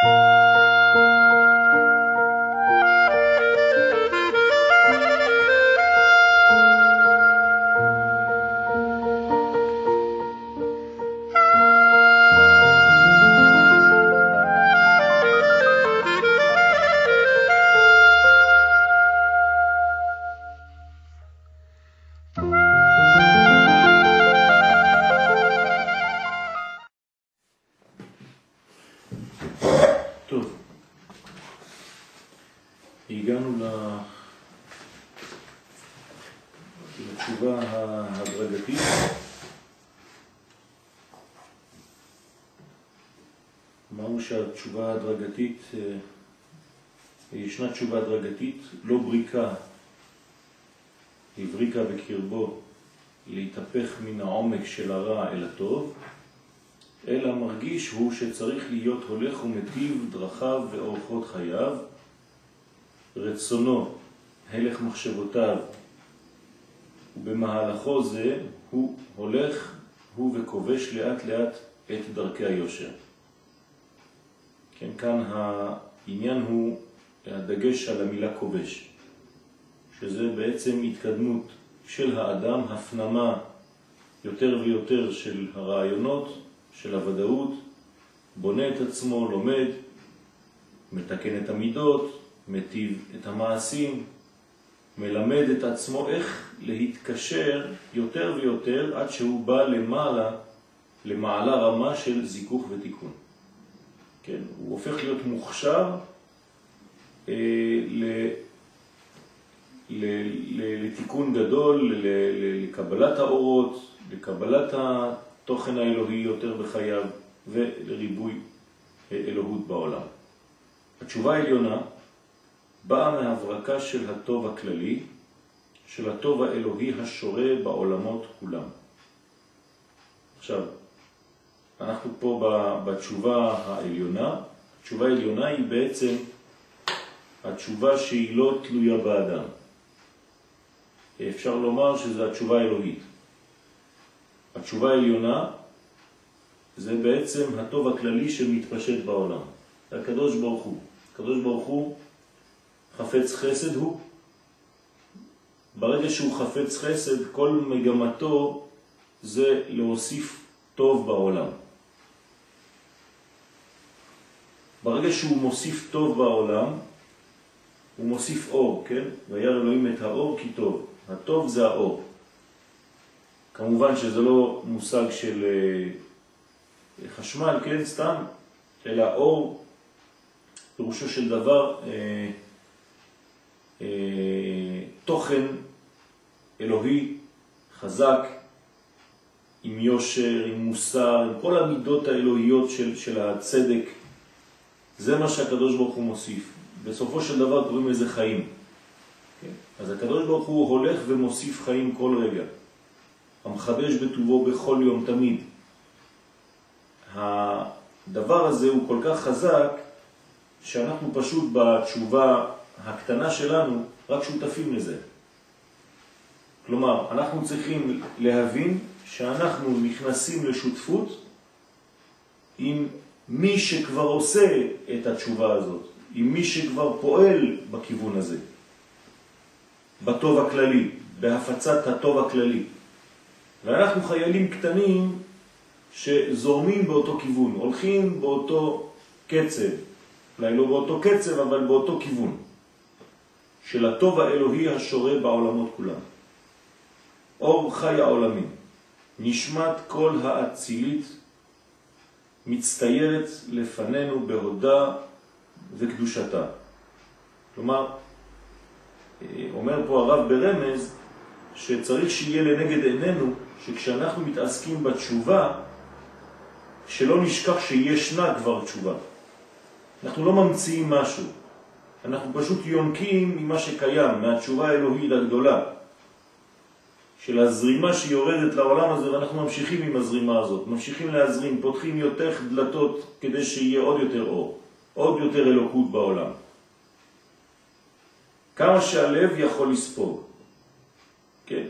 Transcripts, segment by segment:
Música הדרגתית, אה, ישנה תשובה הדרגתית, לא בריקה, הבריקה בקרבו להתהפך מן העומק של הרע אל הטוב, אלא מרגיש הוא שצריך להיות הולך ומטיב דרכיו ואורחות חייו, רצונו, הלך מחשבותיו, ובמהלכו זה הוא הולך, הוא וכובש לאט לאט את דרכי היושר. כן, כאן העניין הוא הדגש על המילה כובש, שזה בעצם התקדמות של האדם, הפנמה יותר ויותר של הרעיונות, של הוודאות, בונה את עצמו, לומד, מתקן את המידות, מטיב את המעשים, מלמד את עצמו איך להתקשר יותר ויותר עד שהוא בא למעלה, למעלה רמה של זיכוך ותיקון. כן? הוא הופך להיות מוכשר אה, ל, ל, ל, לתיקון גדול, ל, ל, לקבלת האורות, לקבלת התוכן האלוהי יותר בחייו ולריבוי אה, אלוהות בעולם. התשובה העליונה באה מהברקה של הטוב הכללי, של הטוב האלוהי השורה בעולמות כולם. עכשיו, אנחנו פה בתשובה העליונה. התשובה העליונה היא בעצם התשובה שהיא לא תלויה באדם. אפשר לומר שזו התשובה האלוהית. התשובה העליונה זה בעצם הטוב הכללי שמתפשט בעולם. הקדוש ברוך הוא. הקדוש ברוך הוא חפץ חסד הוא. ברגע שהוא חפץ חסד, כל מגמתו זה להוסיף טוב בעולם. ברגע שהוא מוסיף טוב בעולם, הוא מוסיף אור, כן? וירא אלוהים את האור כי טוב. הטוב זה האור. כמובן שזה לא מושג של אה, חשמל, כן? סתם, אלא אור, פירושו של דבר, אה, אה, תוכן אלוהי חזק, עם יושר, עם מוסר, עם כל המידות האלוהיות של, של הצדק, זה מה שהקדוש ברוך הוא מוסיף. בסופו של דבר קוראים לזה חיים. כן? אז הקדוש ברוך הוא הולך ומוסיף חיים כל רגע. המחדש בטובו בכל יום תמיד. הדבר הזה הוא כל כך חזק שאנחנו פשוט בתשובה הקטנה שלנו רק שותפים לזה. כלומר, אנחנו צריכים להבין שאנחנו נכנסים לשותפות עם מי שכבר עושה את התשובה הזאת, עם מי שכבר פועל בכיוון הזה, בטוב הכללי, בהפצת הטוב הכללי. ואנחנו חיילים קטנים שזורמים באותו כיוון, הולכים באותו קצב, אולי לא באותו קצב, אבל באותו כיוון, של הטוב האלוהי השורה בעולמות כולם. אור חי העולמים, נשמת כל האצילית מצטיירת לפנינו בהודה וקדושתה. כלומר, אומר פה הרב ברמז שצריך שיהיה לנגד עינינו שכשאנחנו מתעסקים בתשובה, שלא נשכח שישנה כבר תשובה. אנחנו לא ממציאים משהו, אנחנו פשוט יונקים ממה שקיים, מהתשובה האלוהית הגדולה. של הזרימה שיורדת לעולם הזה, ואנחנו ממשיכים עם הזרימה הזאת, ממשיכים להזרים, פותחים יותר דלתות כדי שיהיה עוד יותר אור, עוד יותר אלוקות בעולם. כמה שהלב יכול לספוג, כן?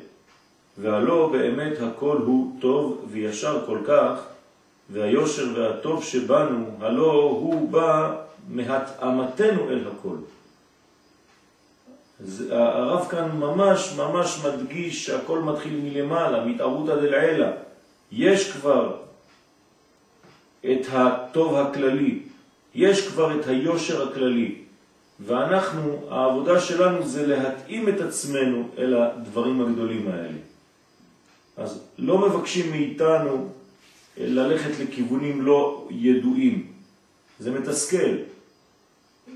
והלא באמת הכל הוא טוב וישר כל כך, והיושר והטוב שבנו, הלא הוא בא מהתאמתנו אל הכל. הרב כאן ממש ממש מדגיש שהכל מתחיל מלמעלה, מתערותא דלעילא. יש כבר את הטוב הכללי, יש כבר את היושר הכללי, ואנחנו, העבודה שלנו זה להתאים את עצמנו אל הדברים הגדולים האלה. אז לא מבקשים מאיתנו ללכת לכיוונים לא ידועים. זה מתסכל.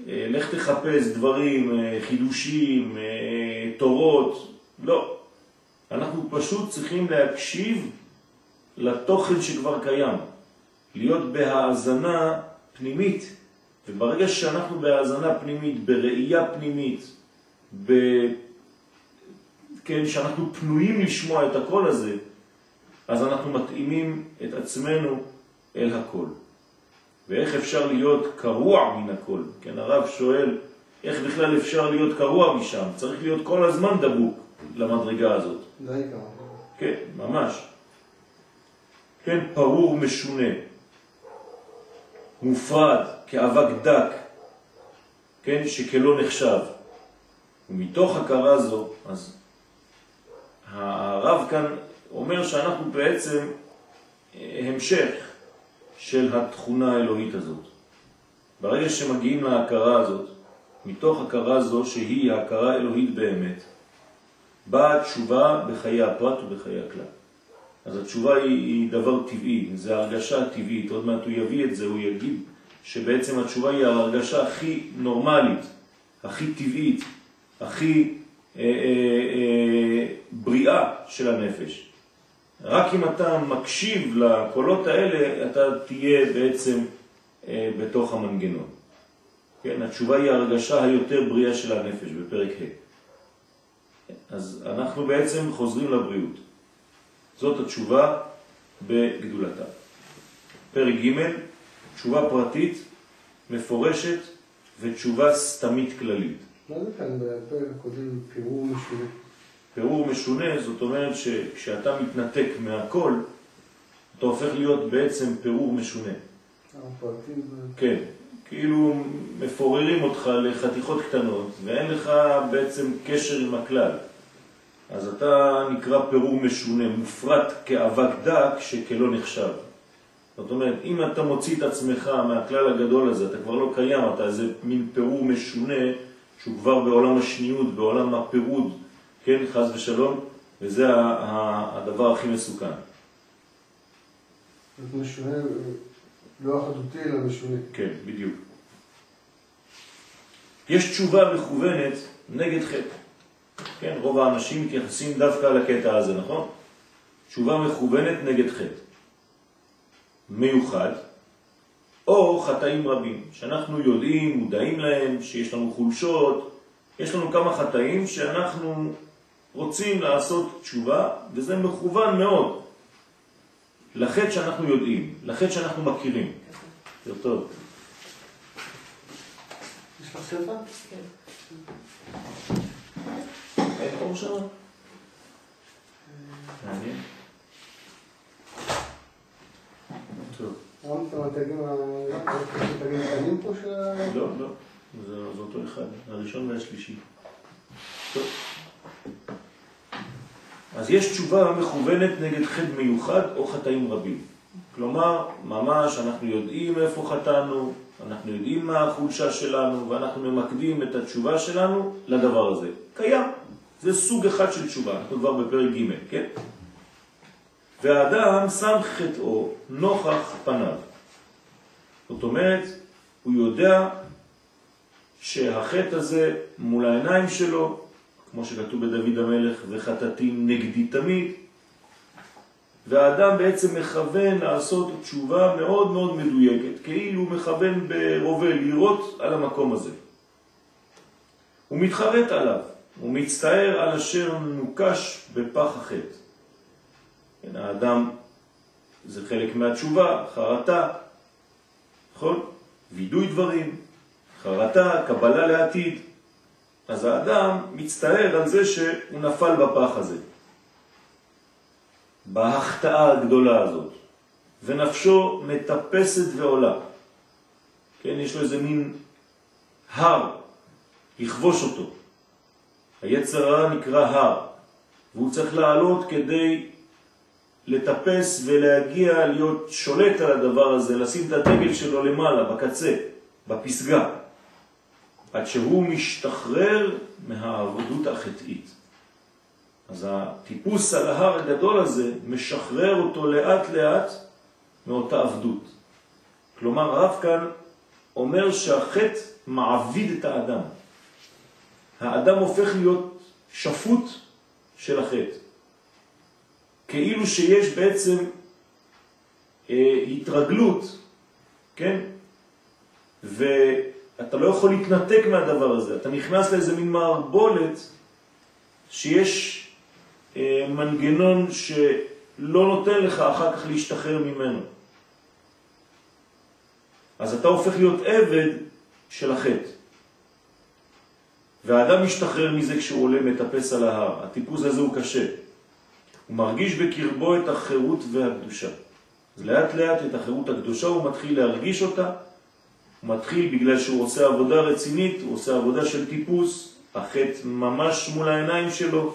אה, לך תחפש דברים, אה, חידושים, אה, תורות, לא. אנחנו פשוט צריכים להקשיב לתוכן שכבר קיים, להיות בהאזנה פנימית, וברגע שאנחנו בהאזנה פנימית, בראייה פנימית, ב... כן, שאנחנו פנויים לשמוע את הקול הזה, אז אנחנו מתאימים את עצמנו אל הכל. ואיך אפשר להיות קרוע מן הכל? כן, הרב שואל, איך בכלל אפשר להיות קרוע משם? צריך להיות כל הזמן דבוק למדרגה הזאת. די קרוע. כן, ממש. כן, פרור משונה, מופרד, כאבק דק, כן, שכלא נחשב. ומתוך הכרה זו, אז הרב כאן אומר שאנחנו בעצם המשך של התכונה האלוהית הזאת. ברגע שמגיעים להכרה הזאת, מתוך הכרה זו שהיא הכרה אלוהית באמת, באה התשובה בחיי הפרט ובחיי הכלל. אז התשובה היא, היא דבר טבעי, זה הרגשה טבעית, עוד מעט הוא יביא את זה, הוא יגיד שבעצם התשובה היא ההרגשה הכי נורמלית, הכי טבעית, הכי אה, אה, אה, בריאה של הנפש. רק אם אתה מקשיב לקולות האלה, אתה תהיה בעצם אה, בתוך המנגנון. כן, התשובה היא הרגשה היותר בריאה של הנפש בפרק ה'. אז אנחנו בעצם חוזרים לבריאות. זאת התשובה בגדולתה. פרק ג', תשובה פרטית, מפורשת ותשובה סתמית כללית. מה זה כאן בפרק הקודם פירור משונה? פירור משונה, זאת אומרת שכשאתה מתנתק מהכל, אתה הופך להיות בעצם פירור משונה. כן, כאילו מפוררים אותך לחתיכות קטנות ואין לך בעצם קשר עם הכלל. אז אתה נקרא פירור משונה, מופרט כאבק דק שכלא נחשב. זאת אומרת, אם אתה מוציא את עצמך מהכלל הגדול הזה, אתה כבר לא קיים, אתה איזה מין פירור משונה שהוא כבר בעולם השניות, בעולם הפירוד, כן, חז ושלום, וזה הדבר הכי מסוכן. זה משונה, לא אחדותי אלא משונה. כן, בדיוק. יש תשובה מכוונת נגד חטא. כן, רוב האנשים מתייחסים דווקא לקטע הזה, נכון? תשובה מכוונת נגד חטא. מיוחד, או חטאים רבים, שאנחנו יודעים, מודעים להם, שיש לנו חולשות, יש לנו כמה חטאים שאנחנו רוצים לעשות תשובה, וזה מכוון מאוד לחטא שאנחנו יודעים, לחטא שאנחנו מכירים. זה טוב. יש לך ספר? כן. אין אור שם? מעניין. טוב. רמת את המתגים הקטנים פה של ה... לא, לא. זה אותו אחד, הראשון והשלישי. טוב. אז יש תשובה מכוונת נגד חטא מיוחד או חטאים רבים. כלומר, ממש אנחנו יודעים איפה חטאנו, אנחנו יודעים מה החולשה שלנו, ואנחנו ממקדים את התשובה שלנו לדבר הזה. קיים. זה סוג אחד של תשובה, אנחנו כבר בפרק ג', כן? והאדם שם חטאו נוכח פניו. זאת אומרת, הוא יודע שהחטא הזה מול העיניים שלו, כמו שכתוב בדוד המלך, וחטאתי נגדי תמיד, והאדם בעצם מכוון לעשות תשובה מאוד מאוד מדויקת, כאילו הוא מכוון ברובה לראות על המקום הזה. הוא מתחרט עליו, הוא מצטער על אשר נוקש בפח החטא. כן, האדם זה חלק מהתשובה, חרטה, נכון? וידוי דברים, חרטה, קבלה לעתיד. אז האדם מצטער על זה שהוא נפל בפח הזה, בהחטאה הגדולה הזאת. ונפשו מטפסת ועולה. כן, יש לו איזה מין הר, לכבוש אותו. היצר הרע נקרא הר, והוא צריך לעלות כדי לטפס ולהגיע להיות שולט על הדבר הזה, לשים את הדגל שלו למעלה, בקצה, בפסגה, עד שהוא משתחרר מהעבודות החטאית. אז הטיפוס על ההר הגדול הזה משחרר אותו לאט לאט מאותה עבדות. כלומר, הרב כאן אומר שהחטא מעביד את האדם. האדם הופך להיות שפוט של החטא. כאילו שיש בעצם אה, התרגלות, כן? ואתה לא יכול להתנתק מהדבר הזה. אתה נכנס לאיזה מין מערבולת שיש אה, מנגנון שלא נותן לך אחר כך להשתחרר ממנו. אז אתה הופך להיות עבד של החטא. והאדם משתחרר מזה כשהוא עולה מטפס על ההר. הטיפוס הזה הוא קשה. הוא מרגיש בקרבו את החירות והקדושה. אז לאט לאט את החירות הקדושה הוא מתחיל להרגיש אותה, הוא מתחיל בגלל שהוא עושה עבודה רצינית, הוא עושה עבודה של טיפוס, החטא ממש מול העיניים שלו,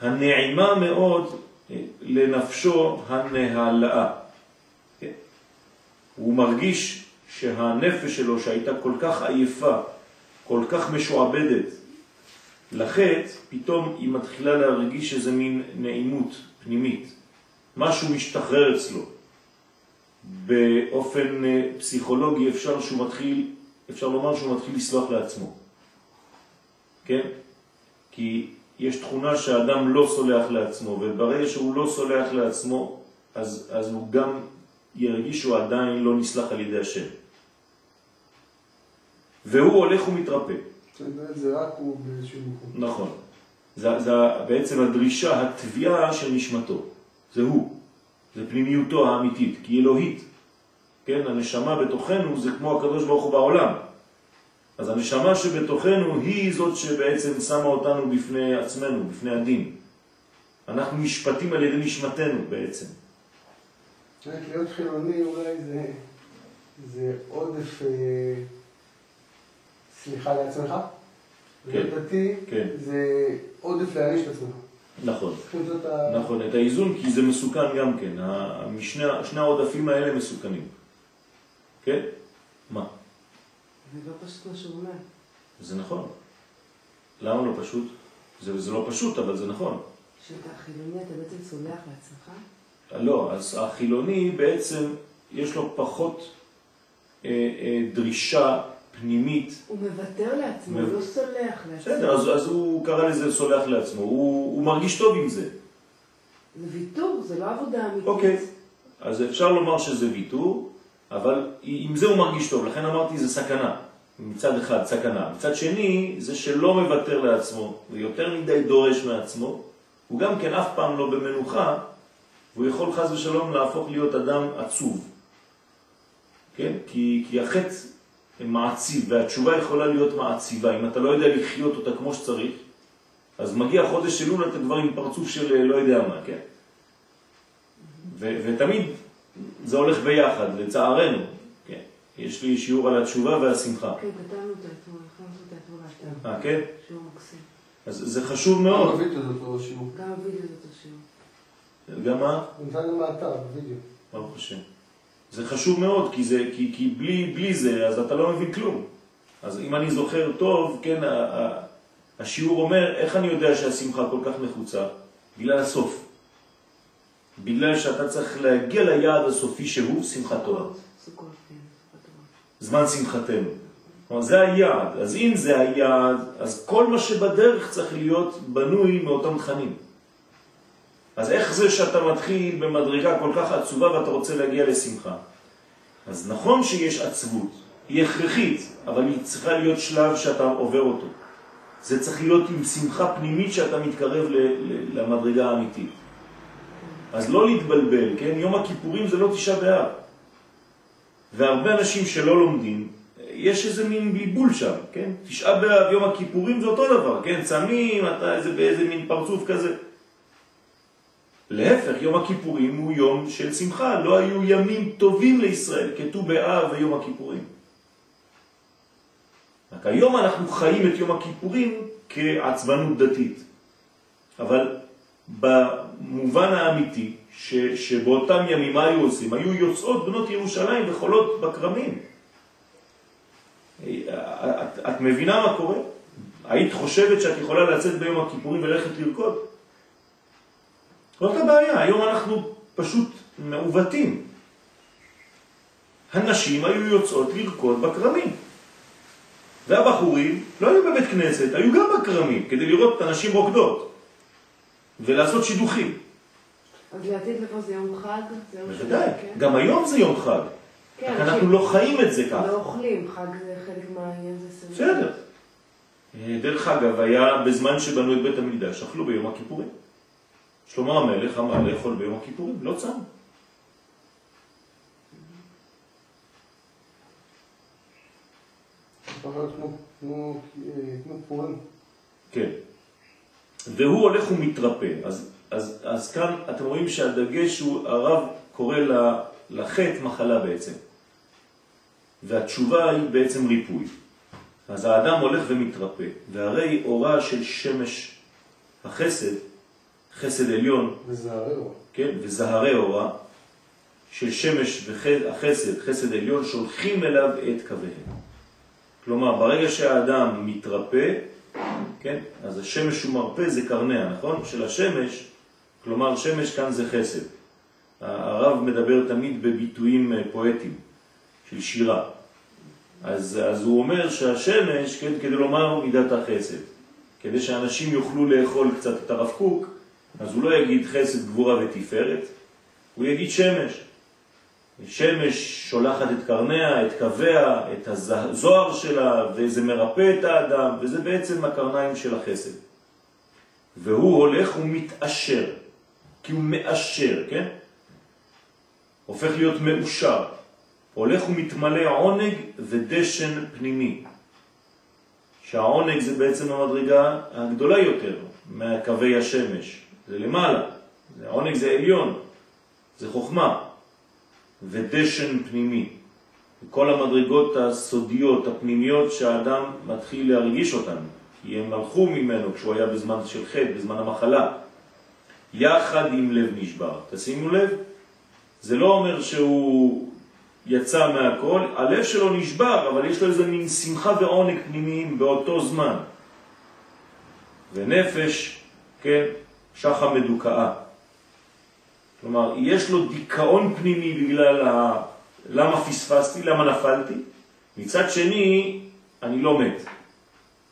הנעימה מאוד אה, לנפשו הנהלאה. כן? הוא מרגיש שהנפש שלו שהייתה כל כך עייפה, כל כך משועבדת לחטא, פתאום היא מתחילה להרגיש איזה מין נעימות פנימית. משהו משתחרר אצלו. באופן אה, פסיכולוגי אפשר שהוא מתחיל, אפשר לומר שהוא מתחיל לסלוח לעצמו. כן? כי יש תכונה שהאדם לא סולח לעצמו, וברגע שהוא לא סולח לעצמו, אז, אז הוא גם ירגיש שהוא עדיין לא נסלח על ידי השם. והוא הולך ומתרפא. זה רק הוא באיזשהו מקום. נכון. זה, זה בעצם הדרישה, התביעה של נשמתו. זה הוא. זה פנימיותו האמיתית, כי אלוהית. כן, הנשמה בתוכנו זה כמו הקדוש ברוך הוא בעולם. אז הנשמה שבתוכנו היא זאת שבעצם שמה אותנו בפני עצמנו, בפני הדין. אנחנו משפטים על ידי נשמתנו בעצם. להיות חילוני אולי זה, זה עודף אה, סליחה לעצמך, כן, דתי כן. זה עודף להעניש את עצמך. נכון. נכון, את האיזון כי זה מסוכן גם כן, המשני, שני העודפים האלה מסוכנים. כן? מה? זה לא פשוט מה אומר. זה נכון. למה לא פשוט? זה, זה לא פשוט, אבל זה נכון. כשאתה חילוני אתה בעצם סולח לעצמך? לא, אז החילוני בעצם יש לו פחות אה, אה, דרישה פנימית. הוא מוותר לעצמו, הוא מב- לא סולח לעצמו. בסדר, אז, אז הוא קרא לזה סולח לעצמו, הוא, הוא מרגיש טוב עם זה. זה ויתור, זה לא עבודה אמיתית. אוקיי, אז אפשר לומר שזה ויתור, אבל עם זה הוא מרגיש טוב, לכן אמרתי זה סכנה. מצד אחד סכנה. מצד שני, זה שלא מוותר לעצמו, ויותר מדי דורש מעצמו, הוא גם כן אף פעם לא במנוחה, והוא יכול חז ושלום להפוך להיות אדם עצוב. כן? כי, כי החטא מעציב, והתשובה יכולה להיות מעציבה. אם אתה לא יודע לחיות אותה כמו שצריך, אז מגיע חודש אלול, אתה כבר עם פרצוף של אה, לא יודע מה, כן? ו- ותמיד זה הולך ביחד, לצערנו. כן? יש לי שיעור על התשובה והשמחה. כן, כתבנו אותו אתמול, הכנו אותו אתמול לאתר. אה, כן? שיעור מקסים. אז זה חשוב מאוד. בווידאו זה אותו שיעור. גם הווידאו זה אותו שיעור. גם מה? נמצא גם באתר, בווידאו. ברוך השם. זה חשוב מאוד, כי, זה, כי, כי בלי, בלי זה, אז אתה לא מבין כלום. אז אם אני זוכר טוב, כן, ה, ה, השיעור אומר, איך אני יודע שהשמחה כל כך נחוצה? בגלל הסוף. בגלל שאתה צריך להגיע ליעד הסופי שהוא שמחתו. זמן שמחתנו. כלומר, זה היעד. אז אם זה היעד, אז כל מה שבדרך צריך להיות בנוי מאותם תכנים. אז איך זה שאתה מתחיל במדרגה כל כך עצובה ואתה רוצה להגיע לשמחה? אז נכון שיש עצבות, היא הכרחית, אבל היא צריכה להיות שלב שאתה עובר אותו. זה צריך להיות עם שמחה פנימית שאתה מתקרב למדרגה האמיתית. אז לא להתבלבל, כן? יום הכיפורים זה לא תשעה באב. והרבה אנשים שלא לומדים, יש איזה מין בלבול שם, כן? תשעה באב, יום הכיפורים זה אותו דבר, כן? צמים, אתה איזה באיזה מין פרצוף כזה. להפך, יום הכיפורים הוא יום של שמחה, לא היו ימים טובים לישראל, כתוב באב ויום הכיפורים. רק היום אנחנו חיים את יום הכיפורים כעצבנות דתית. אבל במובן האמיתי, ש, שבאותם ימים מה היו עושים? היו יוצאות בנות ירושלים וחולות בקרמים. את, את מבינה מה קורה? היית חושבת שאת יכולה לצאת ביום הכיפורים וללכת לרקוד? זאת הבעיה, היום אנחנו פשוט מעוותים. הנשים היו יוצאות לרקוד בקרמים. והבחורים לא היו בבית כנסת, היו גם בקרמים, כדי לראות את הנשים רוקדות ולעשות שידוכים. אז לעתיד לפה זה יום חג? בוודאי, כן? גם היום זה יום חג. כן, אנחנו לא חיים את זה ככה. לא אוכלים, חג זה חלק מהעניין זה סביב. בסדר. אה, דרך אגב, היה בזמן שבנו את בית המקדש, אכלו ביום הכיפורים. שלמה המלך אמר לאכול ביום הכיפורים, לא צם. כן. והוא הולך ומתרפא. אז, אז, אז כאן אתם רואים שהדגש הוא, הרב קורא לחטא מחלה בעצם. והתשובה היא בעצם ריפוי. אז האדם הולך ומתרפא, והרי אורה של שמש החסד, חסד עליון, וזה הרעו. כן, וזהרי אורה של שמש והחסד, חסד עליון, שולחים אליו את קוויהם. כלומר, ברגע שהאדם מתרפא, כן, אז השמש הוא מרפא, זה קרניה, נכון? של השמש, כלומר שמש כאן זה חסד. הרב מדבר תמיד בביטויים אה, פואטיים של שירה. אז, אז הוא אומר שהשמש, כן, כדי לומר מידת החסד, כדי שאנשים יוכלו לאכול קצת את הרב קוק, אז הוא לא יגיד חסד, גבורה ותפארת, הוא יגיד שמש. שמש שולחת את קרניה, את קוויה, את הזוהר שלה, וזה מרפא את האדם, וזה בעצם הקרניים של החסד. והוא הולך ומתאשר, כי הוא מאשר, כן? הופך להיות מאושר. הולך ומתמלא עונג ודשן פנימי. שהעונג זה בעצם המדרגה הגדולה יותר מהקווי השמש. זה למעלה. העונג זה עליון, זה חוכמה. ודשן פנימי. כל המדרגות הסודיות, הפנימיות, שהאדם מתחיל להרגיש אותן, כי הם הלכו ממנו כשהוא היה בזמן של חטא, בזמן המחלה, יחד עם לב נשבר. תשימו לב, זה לא אומר שהוא יצא מהכל, הלב שלו נשבר, אבל יש לו איזה מין שמחה ועונג פנימיים באותו זמן. ונפש, כן, שחה מדוכאה. כלומר, יש לו דיכאון פנימי בגלל ה... למה פספסתי, למה נפלתי. מצד שני, אני לא מת.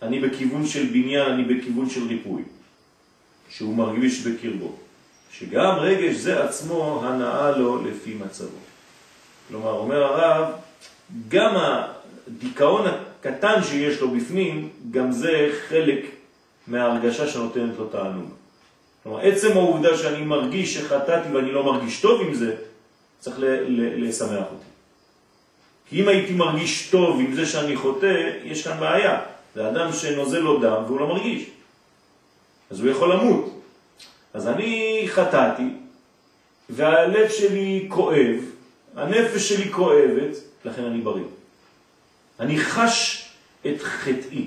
אני בכיוון של בניין, אני בכיוון של ריפוי, שהוא מרגיש בקרבו. שגם רגש זה עצמו הנאה לו לפי מצבו. כלומר, אומר הרב, גם הדיכאון הקטן שיש לו בפנים, גם זה חלק מההרגשה שנותנת לו תענוג. כלומר, עצם העובדה שאני מרגיש שחטאתי ואני לא מרגיש טוב עם זה, צריך לשמח אותי. כי אם הייתי מרגיש טוב עם זה שאני חוטא, יש כאן בעיה. זה אדם שנוזל לו דם והוא לא מרגיש. אז הוא יכול למות. אז אני חטאתי, והלב שלי כואב, הנפש שלי כואבת, לכן אני בריא. אני חש את חטאי.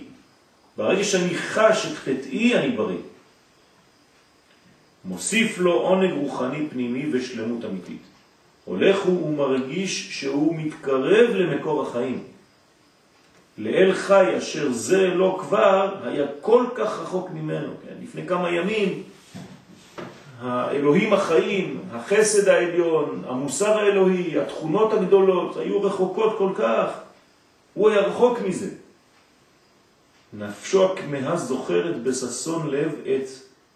ברגע שאני חש את חטאי, אני בריא. מוסיף לו עונג רוחני פנימי ושלמות אמיתית. הולך הוא ומרגיש שהוא מתקרב למקור החיים. לאל חי אשר זה לא כבר היה כל כך רחוק ממנו. כן? לפני כמה ימים האלוהים החיים, החסד העליון, המוסר האלוהי, התכונות הגדולות היו רחוקות כל כך. הוא היה רחוק מזה. נפשו הכמהה זוכרת בססון לב את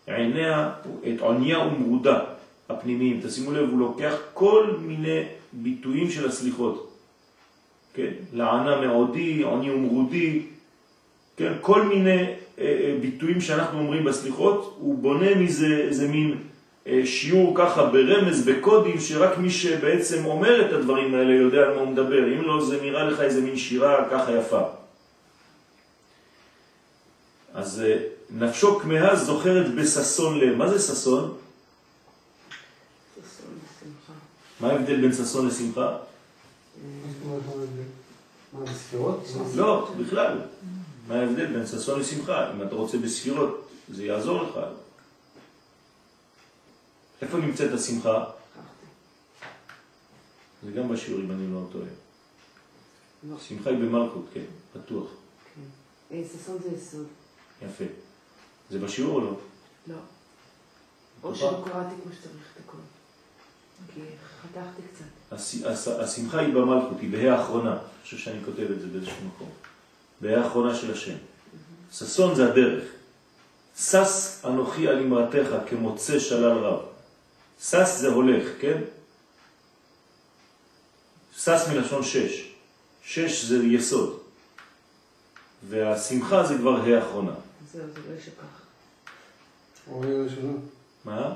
עיניה, את עוניה ומרודה הפנימיים. תשימו לב, הוא לוקח כל מיני ביטויים של הסליחות. כן, לענה מעודי, עוני ומרודי, כן, כל מיני אה, אה, ביטויים שאנחנו אומרים בסליחות, הוא בונה מזה איזה מין אה, שיעור ככה ברמז, בקודים, שרק מי שבעצם אומר את הדברים האלה יודע על מה הוא מדבר. אם לא, זה נראה לך איזה מין שירה ככה יפה. אז נפשו כמהה זוכרת בססון לב. מה זה ססון? מה ההבדל בין ששון לשמחה? לא, בכלל. מה ההבדל בין ששון לשמחה? אם אתה רוצה בספירות, זה יעזור לך. איפה נמצאת השמחה? זה גם בשיעור, אם אני לא טועה. לא. שמחה היא במלכות, כן, בטוח. כן. אה, ששון זה יסוד. יפה. זה בשיעור או לא? לא. או? שלא קראתי כמו שצריך את הכל. כי חתכתי קצת. הש- הש- השמחה היא במלכות, היא בה"א האחרונה. אני חושב שאני כותב את זה באיזשהו מקום. בה"א האחרונה של השם. ששון זה הדרך. שש אנוכי על אמרתך כמוצא שלל רב. שש זה הולך, כן? שש מלשון שש. שש זה יסוד. והשמחה זה כבר האחרונה. זהו, זה לא יישכח. או העיר הראשונה. מה?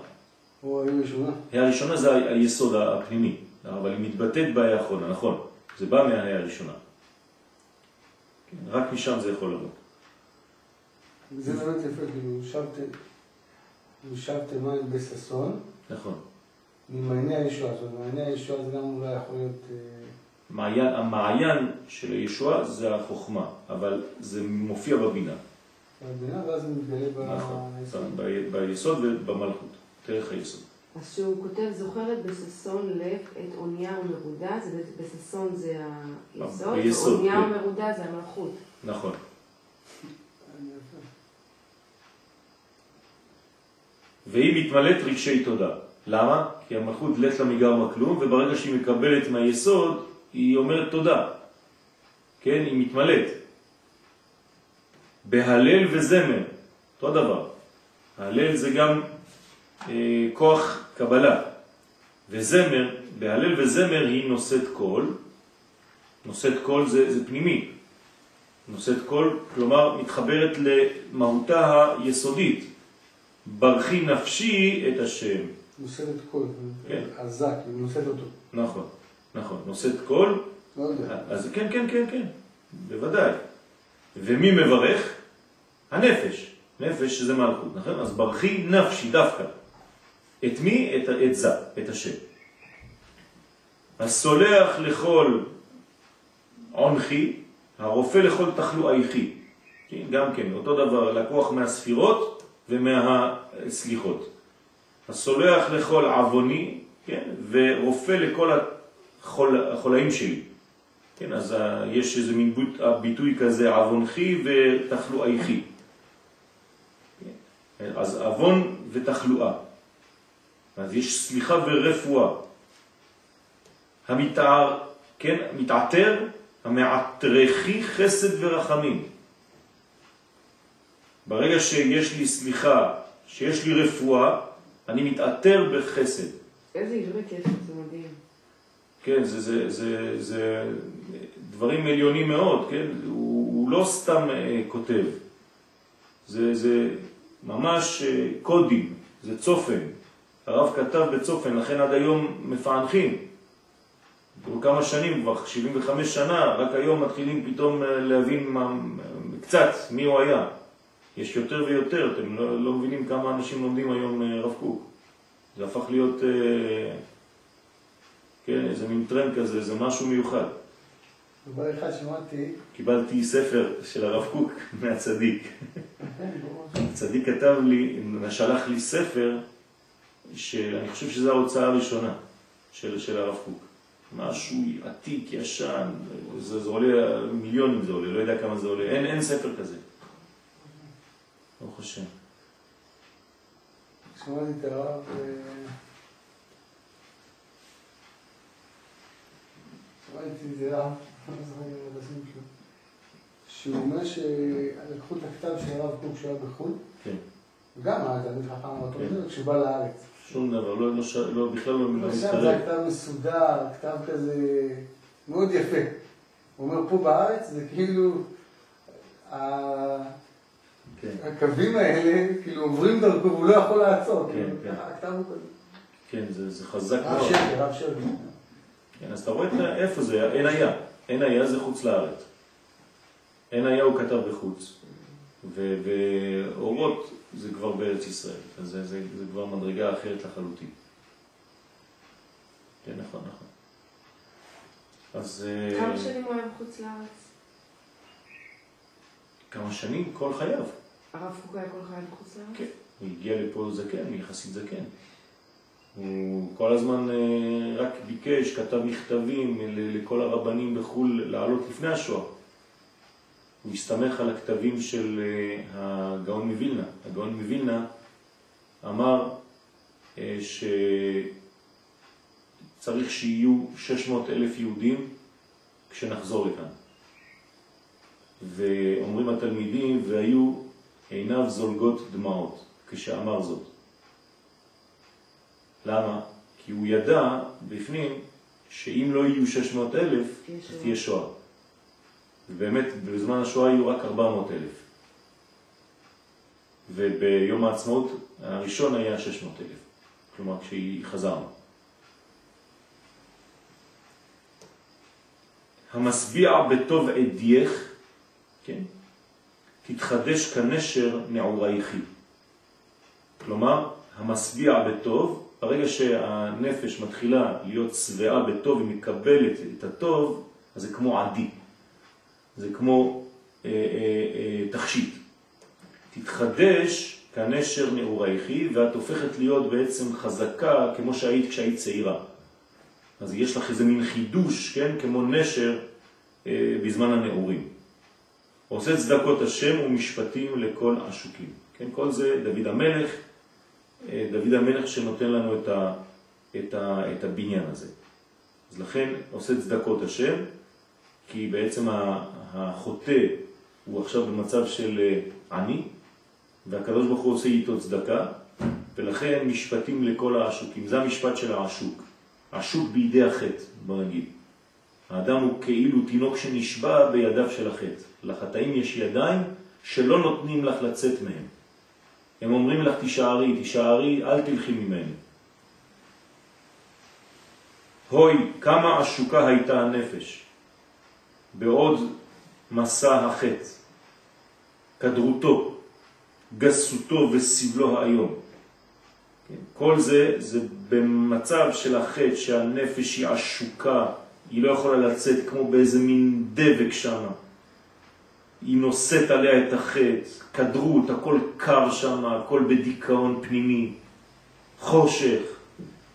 או העיר הראשונה. הראשונה זה היסוד הפנימי, אבל היא מתבטאת בה' האחרונה, נכון. זה בא מהה' הראשונה. כן, רק משם זה יכול לבוא. זה באמת יפה, כאילו, שבתם, שבתם מים בששון, נכון. ממעייני הישועה. זאת אומרת, מעייני הישועה זה גם אולי יכול להיות... אה, מעיין, המעיין של הישועה זה החוכמה, אבל זה מופיע בבינה. בבינה, ואז זה מתגלה נכון. ביסוד. ב- ביסוד ובמלכות, דרך היסוד. אז שהוא כותב, זוכרת בששון לב את אונייה ומרודה, זה בששון זה היסוד, היסוד, ואונייה כן. ומרודה זה המלכות. נכון. והיא מתמלאת רגשי תודה. למה? כי המלכות לית לה מגרמה כלום, וברגע שהיא מקבלת מהיסוד, היא אומרת תודה. כן? היא מתמלאת. בהלל וזמר, אותו דבר. ההלל זה גם אה, כוח קבלה. וזמר, בהלל וזמר היא נושאת קול. נושאת קול זה, זה פנימי. נושאת קול, כלומר מתחברת למהותה היסודית. ברכי נפשי את השם. נושאת את קול. כן. כאילו, נושאת אותו. נכון, נכון. נושאת קול, לא יודע. אז כן, כן, כן, כן, בוודאי. ומי מברך? הנפש. נפש זה מלכות, נכון? אז ברכי נפשי דווקא. את מי? את, את זה, את השם. הסולח לכל עונכי, הרופא לכל תחלואיכי. כן, גם כן, אותו דבר, לקוח מהספירות ומהסליחות. הסולח לכל עווני, כן, ורופא לכל החול, החולאים שלי. כן, אז יש איזה מין ביט, ביטוי כזה, עוונכי ותחלואיכי. כן, אז עוון ותחלואה. אז יש סליחה ורפואה. המתער, כן, מתעתר, המעטרכי חסד ורחמים. ברגע שיש לי סליחה, שיש לי רפואה, אני מתעתר בחסד. איזה עברי כיף, זה מדהים. כן, זה, זה, זה, זה דברים עליונים מאוד, כן? הוא, הוא לא סתם אה, כותב. זה, זה ממש אה, קודים, זה צופן. הרב כתב בצופן, לכן עד היום מפענחים. כבר כמה שנים, כבר 75 שנה, רק היום מתחילים פתאום אה, להבין מה, קצת מי הוא היה. יש יותר ויותר, אתם לא, לא מבינים כמה אנשים לומדים היום רב קוק. זה הפך להיות... אה, כן, איזה מין טרנד כזה, זה משהו מיוחד. דבר אחד שמעתי, קיבלתי ספר של הרב קוק מהצדיק. ברור. הצדיק כתב לי, שלח לי ספר, שאני חושב שזו ההוצאה הראשונה של, של הרב קוק. משהו עתיק, ישן, זה, זה עולה, מיליונים זה עולה, לא יודע כמה זה עולה, אין, אין ספר כזה. ברוך השם. שמעתי את הרב, את זה רב, שלו, שהוא אומר שלקחו את הכתב של הרב קוק שהיה בחו"ל, כן, וגם היה תלמיד חכם, כן. אומר, כשהוא בא לארץ. שום דבר, לא, לא, לא, בכלל לא, לא עכשיו זה כתב מסודר, כתב כזה מאוד יפה. הוא אומר, פה בארץ זה כאילו, כן, הקווים האלה, כאילו עוברים דרכו והוא לא יכול לעצור. כן, כן. הכתב הוא כזה. כן, זה, חזק רב מאוד. שרקי, רב שרקי. כן, אז אתה רואה איפה זה, אין היה. אין היה זה חוץ לארץ. אין היה הוא כתב בחוץ. ואורות זה כבר בארץ ישראל. אז זה, זה, זה כבר מדרגה אחרת לחלוטין. כן, נכון, נכון. אז... אה, כמה שנים הוא היה בחוץ לארץ? כמה שנים? כל חייו. הרב קוק היה כל חייו בחוץ לארץ? כן. הוא הגיע לפה זקן, יחסית זקן. כל הזמן אה, רק ביקש, כתב מכתבים לכל הרבנים בחו"ל לעלות לפני השואה. הוא הסתמך על הכתבים של אה, הגאון מווילנה. הגאון מווילנה אמר אה, שצריך שיהיו 600 אלף יהודים כשנחזור לכאן. ואומרים התלמידים, והיו עיניו זולגות דמעות כשאמר זאת. למה? כי הוא ידע בפנים שאם לא יהיו 600 אלף, תהיה שואה. ובאמת בזמן השואה היו רק 400 אלף. וביום העצמאות הראשון היה 600 אלף, כלומר כשהיא חזרנו. המשביע בטוב עדייך, כן? תתחדש כנשר נעורייכי. כלומר, המשביע בטוב, ברגע שהנפש מתחילה להיות שבעה בטוב ומקבלת את הטוב, אז זה כמו עדי. זה כמו אה, אה, אה, תכשיט. תתחדש כנשר נעורייכי, ואת הופכת להיות בעצם חזקה כמו שהיית כשהיית צעירה. אז יש לך איזה מין חידוש, כן, כמו נשר אה, בזמן הנעורים. עושה צדקות השם ומשפטים לכל עשוקים. כן, כל זה דוד המלך, דוד המלך שנותן לנו את, ה, את, ה, את הבניין הזה. אז לכן עושה צדקות השם, כי בעצם החוטא הוא עכשיו במצב של אה, עני, והקדוש ברוך הוא עושה איתו צדקה, ולכן משפטים לכל העשוקים. זה המשפט של העשוק. עשוק בידי החטא, בוא נגיד. האדם הוא כאילו תינוק שנשבע בידיו של החטא. לחטאים יש ידיים שלא נותנים לך לצאת מהם. הם אומרים לך תישארי, תישארי, אל תלכי ממני. הוי, כמה עשוקה הייתה הנפש בעוד מסע החטא, כדרותו, גסותו וסבלו היום. כן? כל זה, זה במצב של החטא שהנפש היא עשוקה, היא לא יכולה לצאת כמו באיזה מין דבק שם. היא נושאת עליה את החטא, כדרות, הכל קר שם, הכל בדיכאון פנימי, חושך,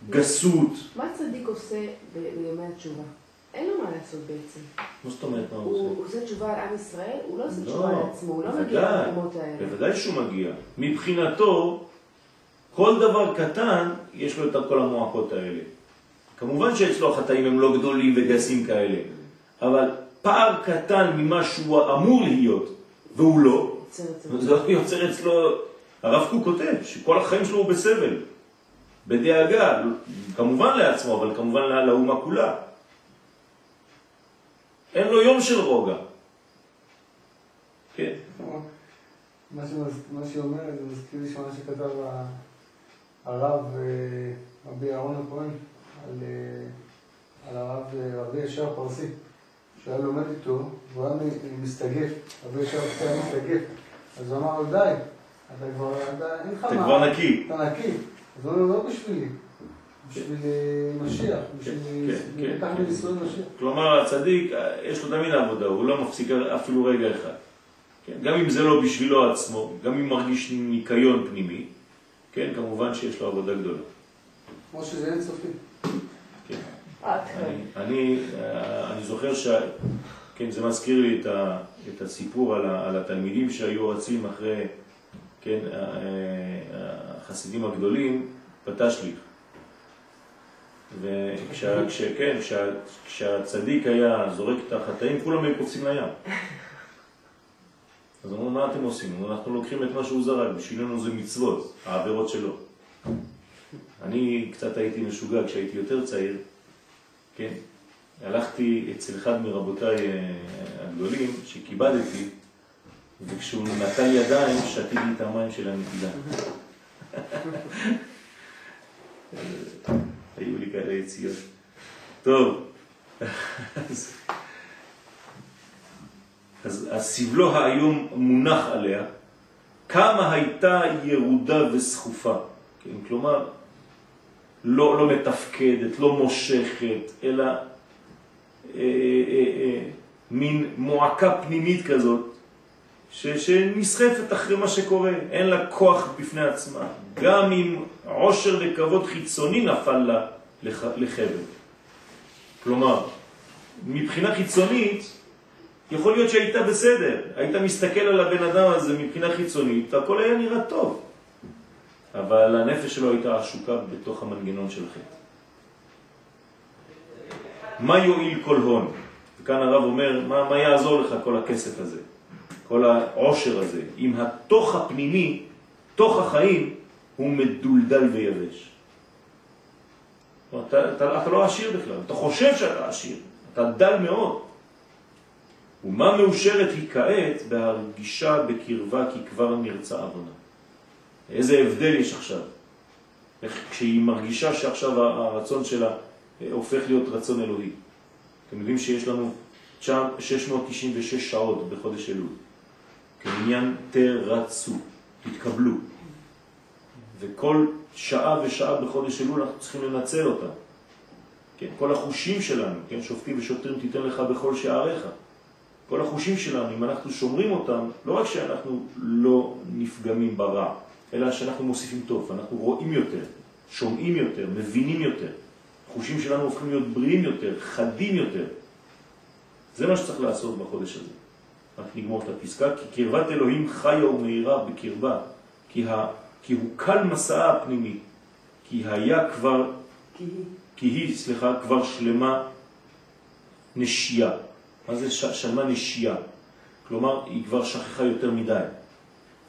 גסות. מה צדיק עושה בימי התשובה? אין לו מה לעשות בעצם. מה זאת אומרת מה הוא הוא עושה? עושה תשובה על עם ישראל, הוא לא עושה לא, תשובה לעצמו, הוא לא מגיע למקומות האלה. בוודאי שהוא מגיע. מבחינתו, כל דבר קטן, יש לו את כל המועקות האלה. כמובן שאצלו החטאים הם לא גדולים וגסים כאלה, אבל פער קטן ממה שהוא אמור להיות, והוא לא, זה. זה יוצר אצלו, הרב קוק כותב שכל החיים שלו הוא בסבל, בדאגה, כמובן לעצמו, אבל כמובן לאומה כולה. אין לו יום של רוגע. כן, מה שהיא אומרת, זה מזכיר לי שמה שכתב הרב אה, רבי אהרון הכהן על, אה, על הרב אה, רבי ישר פרסי, שהיה לומד איתו, והוא היה מסתגף, ישר פרסי היה מסתגף, אז הוא אמר לו די, אתה כבר, אתה, אין לך אתה מה, כבר נקי. אתה נקי, אז הוא אומר לא בשבילי, בשביל אה, משיח, בשביל כן, כן, לקחת כן. מנישואי משיח. כלומר, הצדיק, יש לו תמיד עבודה, הוא לא מפסיק אפילו רגע אחד. כן? גם אם זה לא בשבילו עצמו, גם אם מרגיש ניקיון פנימי, כן, כמובן שיש לו עבודה גדולה. כמו שזה אין סופי. עד אני, כאן. אני, אה, אני זוכר ש... כן, זה מזכיר לי את, ה, את הסיפור על, ה, על התלמידים שהיו רצים אחרי, כן, ה- ה- החסידים הגדולים, בתשליך. כן, כשה, כשהצדיק היה זורק את החטאים, כולם היו קופצים לים. אז אמרו, מה אתם עושים? אנחנו לוקחים את מה שהוא זרק, בשבילנו זה מצוות, העבירות שלו. אני קצת הייתי משוגע כשהייתי יותר צעיר, כן? הלכתי אצל אחד מרבותיי אה, הגדולים שכיבדתי, וכשהוא נטל ידיים, שתיתי את המים של הנטילה. היו לי כאלה יציאות. טוב, אז, אז הסבלו היום מונח עליה, כמה הייתה ירודה וסחופה. כן? כלומר, לא, לא מתפקדת, לא מושכת, אלא אה, אה, אה, מין מועקה פנימית כזאת, ש, שנסחפת אחרי מה שקורה, אין לה כוח בפני עצמה. גם אם עושר וכבוד חיצוני נפל לה לח, לחבל. כלומר, מבחינה חיצונית, יכול להיות שהייתה בסדר, היית מסתכל על הבן אדם הזה מבחינה חיצונית, הכל היה נראה טוב. אבל הנפש שלו הייתה עשוקה בתוך המנגנון של החטא. מה יועיל כל הון? וכאן הרב אומר, מה, מה יעזור לך כל הכסף הזה, כל העושר הזה, אם התוך הפנימי, תוך החיים, הוא מדולדל ויבש. אתה, אתה, אתה לא עשיר בכלל, אתה חושב שאתה עשיר, אתה דל מאוד. ומה מאושרת היא כעת בהרגישה בקרבה כי כבר נרצה עוונה. איזה הבדל יש עכשיו? איך כשהיא מרגישה שעכשיו הרצון שלה אה, הופך להיות רצון אלוהי. אתם יודעים שיש לנו 696 שעות בחודש אלול. כעניין תרצו, תתקבלו. וכל שעה ושעה בחודש אלול אנחנו צריכים לנצל אותה. כן, כל החושים שלנו, כן, שופטים ושוטרים תיתן לך בכל שעריך. כל החושים שלנו, אם אנחנו שומרים אותם, לא רק שאנחנו לא נפגמים ברע, אלא שאנחנו מוסיפים טוב, אנחנו רואים יותר, שומעים יותר, מבינים יותר. החושים שלנו הופכים להיות בריאים יותר, חדים יותר. זה מה שצריך לעשות בחודש הזה. רק נגמור את הפסקה, כי קרבת אלוהים חיה ומהירה בקרבה, כי, ה, כי הוא קל מסעה הפנימי, כי היה כבר, כי היא, כי היא סליחה, כבר שלמה נשייה. מה זה שלמה נשייה? כלומר, היא כבר שכחה יותר מדי.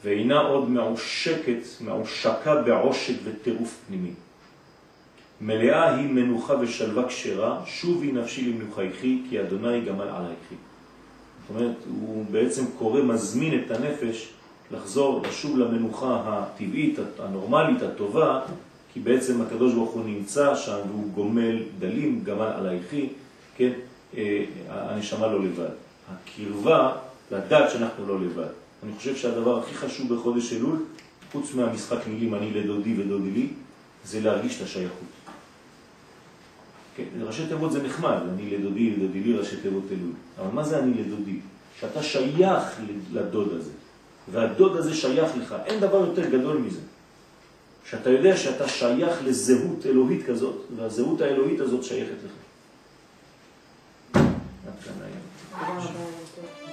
ואינה עוד מעושקת, מעושקה בעושק וטירוף פנימי. מלאה היא מנוחה ושלווה כשרה, שובי נפשי למנוחייכי, כי אדוני גמל עלייכי. זאת אומרת, הוא בעצם קורא, מזמין את הנפש לחזור, לשוב למנוחה הטבעית, הנורמלית, הטובה, כי בעצם הקדוש ברוך הוא נמצא שם והוא גומל דלים, גמל עלייכי, כן, אה, הנשמה לא לבד. הקרבה, לדעת שאנחנו לא לבד. אני חושב שהדבר הכי חשוב בחודש אלול, חוץ מהמשחק מילים אני לדודי ודודי לי, זה להרגיש את השייכות. כן, ראשי תיבות זה נחמד, אני לדודי, לדודי לי, ראשי תיבות אלול. אבל מה זה אני לדודי? שאתה שייך לדוד הזה, והדוד הזה שייך לך. אין דבר יותר גדול מזה. שאתה יודע שאתה שייך לזהות אלוהית כזאת, והזהות האלוהית הזאת שייכת לך. עד כאן היום.